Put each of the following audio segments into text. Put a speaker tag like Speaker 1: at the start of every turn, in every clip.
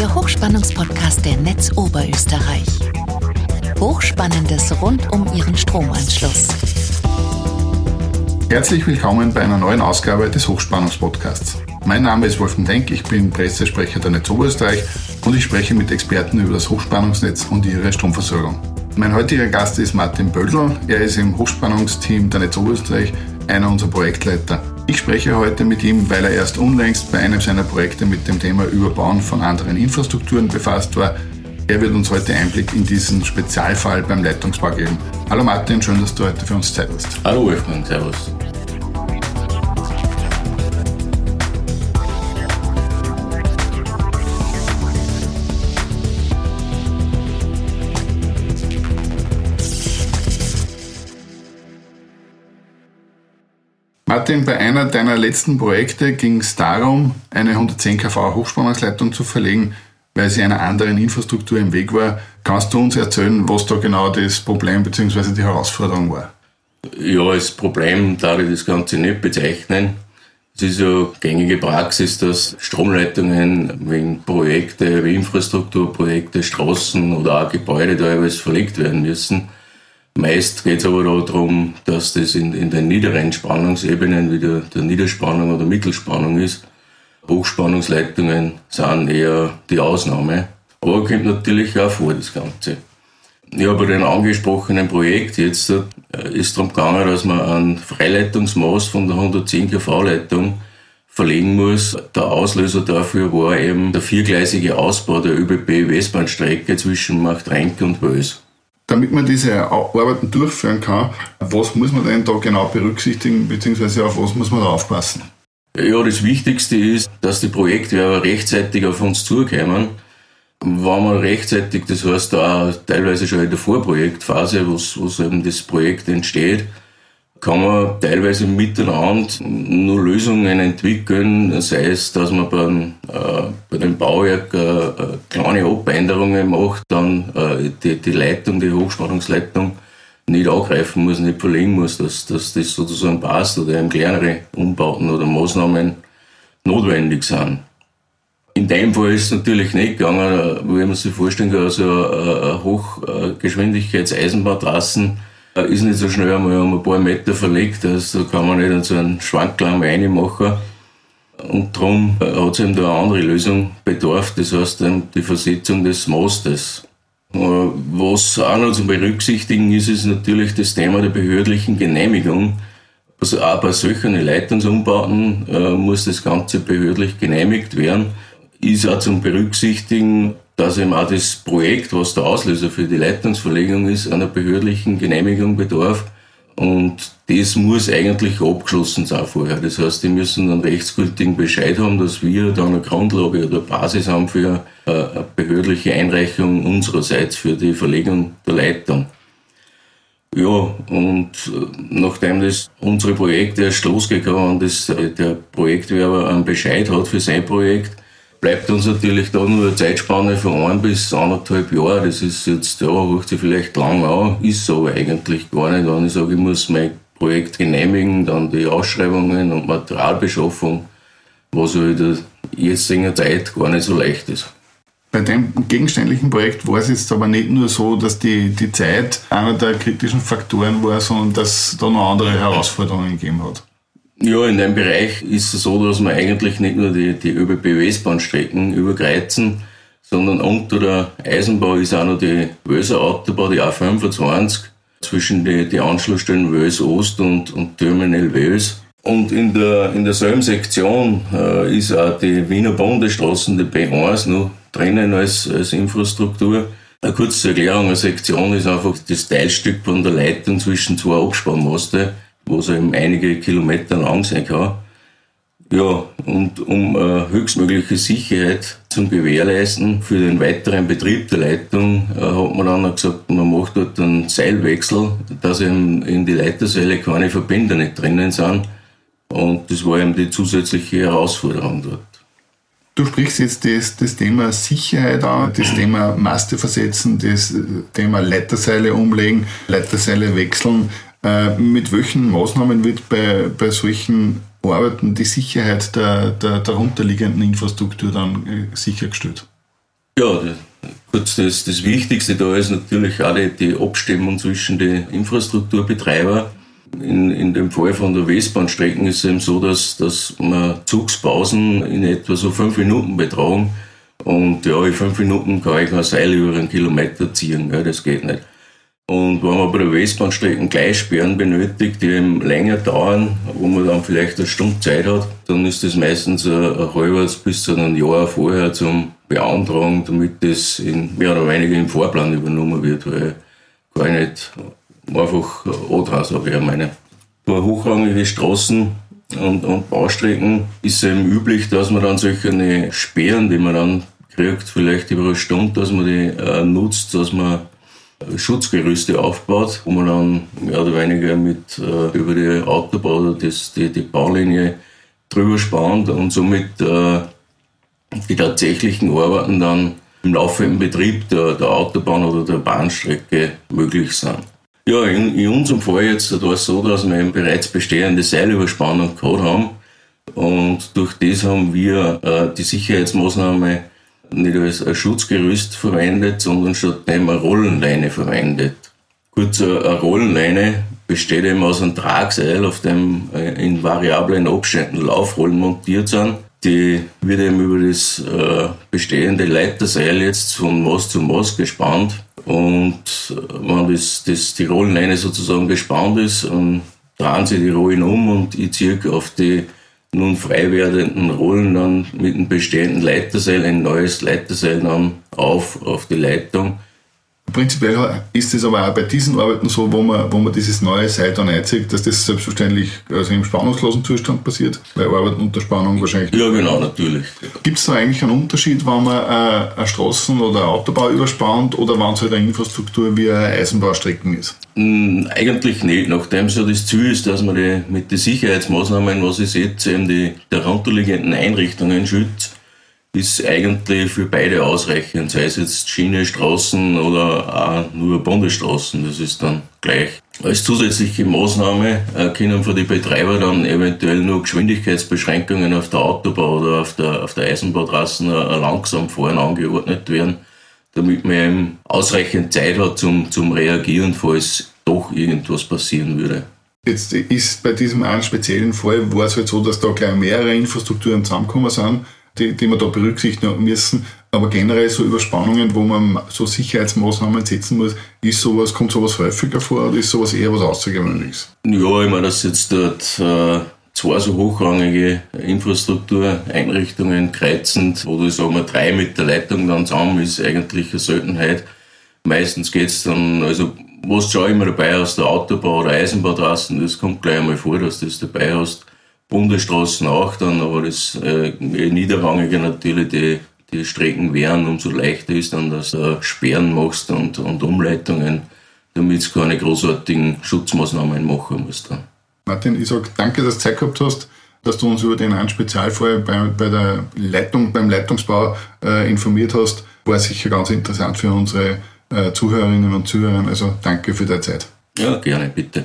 Speaker 1: der Hochspannungspodcast der Netz Oberösterreich. Hochspannendes rund um Ihren Stromanschluss.
Speaker 2: Herzlich willkommen bei einer neuen Ausgabe des Hochspannungspodcasts. Mein Name ist Wolfgang Denk, ich bin Pressesprecher der Netz Oberösterreich und ich spreche mit Experten über das Hochspannungsnetz und ihre Stromversorgung. Mein heutiger Gast ist Martin Böldl. Er ist im Hochspannungsteam der Netz Oberösterreich einer unserer Projektleiter. Ich spreche heute mit ihm, weil er erst unlängst bei einem seiner Projekte mit dem Thema Überbauen von anderen Infrastrukturen befasst war. Er wird uns heute Einblick in diesen Spezialfall beim Leitungsbau geben. Hallo Martin, schön, dass du heute für uns Zeit hast.
Speaker 3: Hallo Wolfgang, servus.
Speaker 2: Martin, bei einer deiner letzten Projekte ging es darum, eine 110 kV Hochspannungsleitung zu verlegen, weil sie einer anderen Infrastruktur im Weg war. Kannst du uns erzählen, was da genau das Problem bzw. die Herausforderung war?
Speaker 3: Ja, als Problem darf ich das Ganze nicht bezeichnen. Es ist ja gängige Praxis, dass Stromleitungen wegen Projekte, wie Infrastrukturprojekte, Straßen oder auch Gebäude teilweise verlegt werden müssen. Meist geht es aber darum, dass das in, in den niederen Spannungsebenen, wie der, der Niederspannung oder Mittelspannung ist, Hochspannungsleitungen sind eher die Ausnahme. Aber kommt natürlich auch vor, das Ganze. Ja, bei dem angesprochenen Projekt jetzt äh, ist darum gegangen, dass man ein Freileitungsmaß von der 110 kV-Leitung verlegen muss. Der Auslöser dafür war eben der viergleisige Ausbau der ÖBB-Westbahnstrecke zwischen Machtrenk und Wös.
Speaker 2: Damit man diese Arbeiten durchführen kann, was muss man denn da genau berücksichtigen, beziehungsweise auf was muss man da aufpassen?
Speaker 3: Ja, das Wichtigste ist, dass die Projektwerber rechtzeitig auf uns zukommen. Wenn man rechtzeitig, das heißt auch teilweise schon in der Vorprojektphase, wo eben das Projekt entsteht, kann man teilweise miteinander nur Lösungen entwickeln, sei es, dass man beim, äh, bei dem Bauwerk äh, äh, kleine Abänderungen macht, dann äh, die, die Leitung, die Hochspannungsleitung nicht angreifen muss, nicht verlegen muss, dass, dass das sozusagen passt oder eben kleinere Umbauten oder Maßnahmen notwendig sind. In dem Fall ist es natürlich nicht gegangen, wie man sich vorstellen kann, also eine Hochgeschwindigkeits-Eisenbahntrassen ist nicht so schnell einmal um ein paar Meter verlegt, also kann man nicht so einen Schwanklamm reinmachen. Und darum hat es eben da eine andere Lösung bedarf, das heißt die Versetzung des Mastes. Äh, was auch noch zu berücksichtigen ist, ist natürlich das Thema der behördlichen Genehmigung. Also auch bei solchen Leitungsumbauten äh, muss das Ganze behördlich genehmigt werden. Ist auch zum Berücksichtigen, dass eben auch das Projekt, was der Auslöser für die Leitungsverlegung ist, einer behördlichen Genehmigung bedarf. Und das muss eigentlich abgeschlossen sein vorher. Das heißt, die müssen einen rechtsgültigen Bescheid haben, dass wir da eine Grundlage oder Basis haben für eine behördliche Einreichung unsererseits für die Verlegung der Leitung. Ja, und äh, nachdem das unsere Projekte erst losgegangen äh, der Projektwerber einen Bescheid hat für sein Projekt, bleibt uns natürlich da nur eine Zeitspanne von ein bis anderthalb Jahren. Das ist jetzt, ja, hört sich vielleicht lang an, ist aber eigentlich gar nicht. Wenn ich sage, ich muss mein Projekt genehmigen, dann die Ausschreibungen und Materialbeschaffung, was halt in der jetzigen Zeit gar nicht so leicht ist.
Speaker 2: Bei dem gegenständlichen Projekt war es jetzt aber nicht nur so, dass die, die Zeit einer der kritischen Faktoren war, sondern dass da noch andere Herausforderungen gegeben hat.
Speaker 3: Ja, in dem Bereich ist es so, dass wir eigentlich nicht nur die, die ÖBB-Westbahnstrecken überkreuzen, sondern unter der Eisenbahn ist auch noch die Wöser Autobahn, die A25, zwischen die, die Anschlussstellen Wös Ost und, und Terminal Wös. Und in, der, in derselben Sektion äh, ist auch die Wiener Bundesstraßen, die B1, noch drinnen als, als Infrastruktur. Eine kurze Erklärung, eine Sektion ist einfach das Teilstück von der Leitung zwischen zwei Abspannmaste was eben einige Kilometer lang sein kann. Ja, und um äh, höchstmögliche Sicherheit zu gewährleisten für den weiteren Betrieb der Leitung, äh, hat man dann gesagt, man macht dort einen Seilwechsel, dass eben in die Leiterseile keine Verbänder nicht drinnen sind. Und das war eben die zusätzliche Herausforderung dort.
Speaker 2: Du sprichst jetzt das, das Thema Sicherheit an, das Thema Maste versetzen, das Thema Leiterseile umlegen, Leiterseile wechseln. Äh, mit welchen Maßnahmen wird bei, bei solchen Arbeiten die Sicherheit der, der darunterliegenden Infrastruktur dann äh, sichergestellt?
Speaker 3: Ja, kurz das, das Wichtigste da ist natürlich auch die, Abstimmung zwischen den Infrastrukturbetreibern. In, in dem Fall von der Westbahnstrecken ist es eben so, dass, dass wir Zugspausen in etwa so fünf Minuten betragen. Und ja, in fünf Minuten kann ich ein Seil über einen Kilometer ziehen. Ja, das geht nicht. Und wenn man bei der Westbahnstrecken Gleissperren benötigt, die eben länger dauern, wo man dann vielleicht eine Stunde Zeit hat, dann ist das meistens ein, ein halbes bis zu einem Jahr vorher zum Beantragen, damit das in, mehr oder weniger im Fahrplan übernommen wird, weil gar nicht einfach A sage ich meine. Bei hochrangige Straßen und, und Baustrecken ist es eben üblich, dass man dann solche Sperren, die man dann kriegt, vielleicht über eine Stunde, dass man die äh, nutzt, dass man Schutzgerüste aufgebaut, wo man dann mehr oder weniger mit äh, über die Autobahn oder das, die, die Baulinie drüber spannt und somit äh, die tatsächlichen Arbeiten dann im laufenden Betrieb der, der Autobahn oder der Bahnstrecke möglich sind. Ja, in, in unserem Fall jetzt war es so, dass wir eben bereits bestehende Seilüberspannung gehabt haben und durch das haben wir äh, die Sicherheitsmaßnahme nicht als Schutzgerüst verwendet, sondern stattdessen eine Rollenleine verwendet. Kurz, eine Rollenleine besteht eben aus einem Tragseil, auf dem äh, in variablen Abständen Laufrollen montiert sind. Die wird eben über das äh, bestehende Leiterseil jetzt von Mast zu Mast gespannt. Und äh, wenn das, das, die Rollenleine sozusagen gespannt ist, dann drehen sie die Rollen um und ich ziehe auf die nun frei werdenden Rollen dann mit dem bestehenden Leiterseil ein neues Leiterseil dann auf, auf die Leitung.
Speaker 2: Prinzipiell ist es aber auch bei diesen Arbeiten so, wo man, wo man dieses neue Seil dann einzieht, dass das selbstverständlich also im spannungslosen Zustand passiert, weil Arbeiten unter Spannung wahrscheinlich.
Speaker 3: Ja, genau, natürlich.
Speaker 2: Gibt es da eigentlich einen Unterschied, wenn man äh, eine Straßen- oder Autobau überspannt oder wenn es halt eine Infrastruktur wie eine Eisenbaustrecken ist?
Speaker 3: Mm, eigentlich nicht, nachdem es ja das Ziel ist, dass man die, mit den Sicherheitsmaßnahmen, was ich setze, eben die darunterliegenden Einrichtungen schützt ist eigentlich für beide ausreichend, sei es jetzt Schiene, Straßen oder auch nur Bundesstraßen, das ist dann gleich. Als zusätzliche Maßnahme äh, können für die Betreiber dann eventuell nur Geschwindigkeitsbeschränkungen auf der Autobahn oder auf der, auf der Eisenbahntrassen äh, langsam fahren angeordnet werden, damit man eben ausreichend Zeit hat zum, zum Reagieren, falls doch irgendwas passieren würde.
Speaker 2: Jetzt ist bei diesem einen speziellen Fall, war es halt so, dass da gleich mehrere Infrastrukturen zusammengekommen sind die, die man da berücksichtigen müssen. Aber generell so Überspannungen, wo man so Sicherheitsmaßnahmen setzen muss, ist sowas, kommt sowas häufiger vor oder ist sowas eher was Außergewöhnliches?
Speaker 3: Ja, ich meine, dass jetzt dort äh, zwei so hochrangige Infrastruktureinrichtungen kreuzend, oder sagen wir drei mit der Leitung dann zusammen, ist eigentlich eine Seltenheit. Meistens geht es dann, also was du schon immer dabei hast, der Autobau oder Eisenbahntrassen, das kommt gleich einmal vor, dass du das dabei hast. Bundesstraßen auch dann, aber das äh, niederrangige natürlich die, die Strecken wären, umso leichter ist dann, dass du Sperren machst und, und Umleitungen, damit du keine großartigen Schutzmaßnahmen machen musst. Dann.
Speaker 2: Martin, ich sage danke, dass du Zeit gehabt hast, dass du uns über den einen Spezialfall bei, bei der Leitung, beim Leitungsbau äh, informiert hast. War sicher ganz interessant für unsere äh, Zuhörerinnen und Zuhörer. Also danke für deine Zeit.
Speaker 3: Ja, gerne, bitte.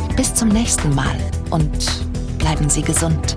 Speaker 1: Bis zum nächsten Mal und bleiben Sie gesund.